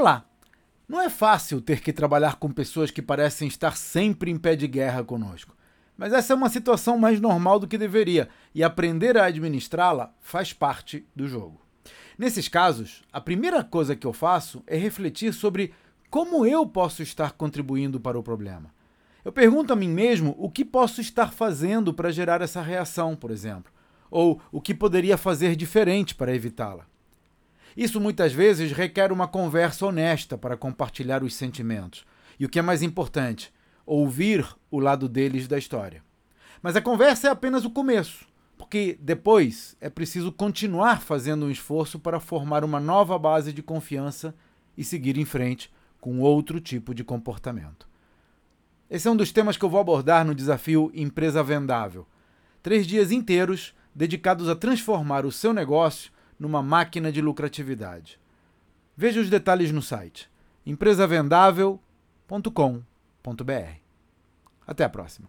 Olá! Não é fácil ter que trabalhar com pessoas que parecem estar sempre em pé de guerra conosco. Mas essa é uma situação mais normal do que deveria, e aprender a administrá-la faz parte do jogo. Nesses casos, a primeira coisa que eu faço é refletir sobre como eu posso estar contribuindo para o problema. Eu pergunto a mim mesmo o que posso estar fazendo para gerar essa reação, por exemplo, ou o que poderia fazer diferente para evitá-la. Isso muitas vezes requer uma conversa honesta para compartilhar os sentimentos. E o que é mais importante, ouvir o lado deles da história. Mas a conversa é apenas o começo, porque depois é preciso continuar fazendo um esforço para formar uma nova base de confiança e seguir em frente com outro tipo de comportamento. Esse é um dos temas que eu vou abordar no desafio Empresa Vendável. Três dias inteiros dedicados a transformar o seu negócio numa máquina de lucratividade. Veja os detalhes no site empresavendável.com.br. Até a próxima.